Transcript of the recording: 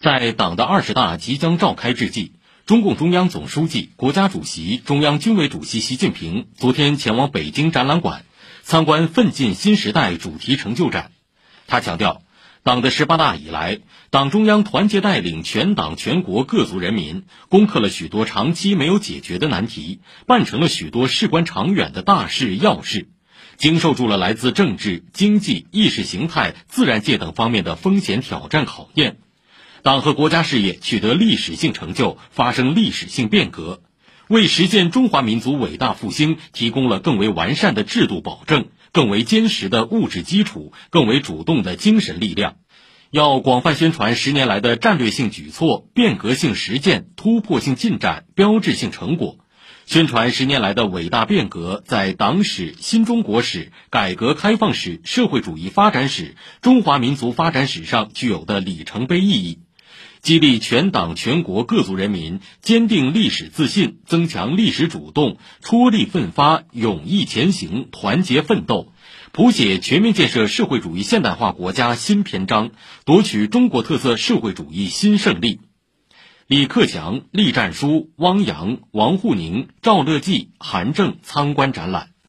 在党的二十大即将召开之际，中共中央总书记、国家主席、中央军委主席习近平昨天前往北京展览馆参观“奋进新时代”主题成就展。他强调，党的十八大以来，党中央团结带领全党全国各族人民，攻克了许多长期没有解决的难题，办成了许多事关长远的大事要事，经受住了来自政治、经济、意识形态、自然界等方面的风险挑战考验。党和国家事业取得历史性成就，发生历史性变革，为实现中华民族伟大复兴提供了更为完善的制度保证、更为坚实的物质基础、更为主动的精神力量。要广泛宣传十年来的战略性举措、变革性实践、突破性进展、标志性成果，宣传十年来的伟大变革在党史、新中国史、改革开放史、社会主义发展史、中华民族发展史上具有的里程碑意义。激励全党全国各族人民坚定历史自信，增强历史主动，出力奋发，勇毅前行，团结奋斗，谱写全面建设社会主义现代化国家新篇章，夺取中国特色社会主义新胜利。李克强、栗战书、汪洋、王沪宁、赵乐际、韩正参观展览。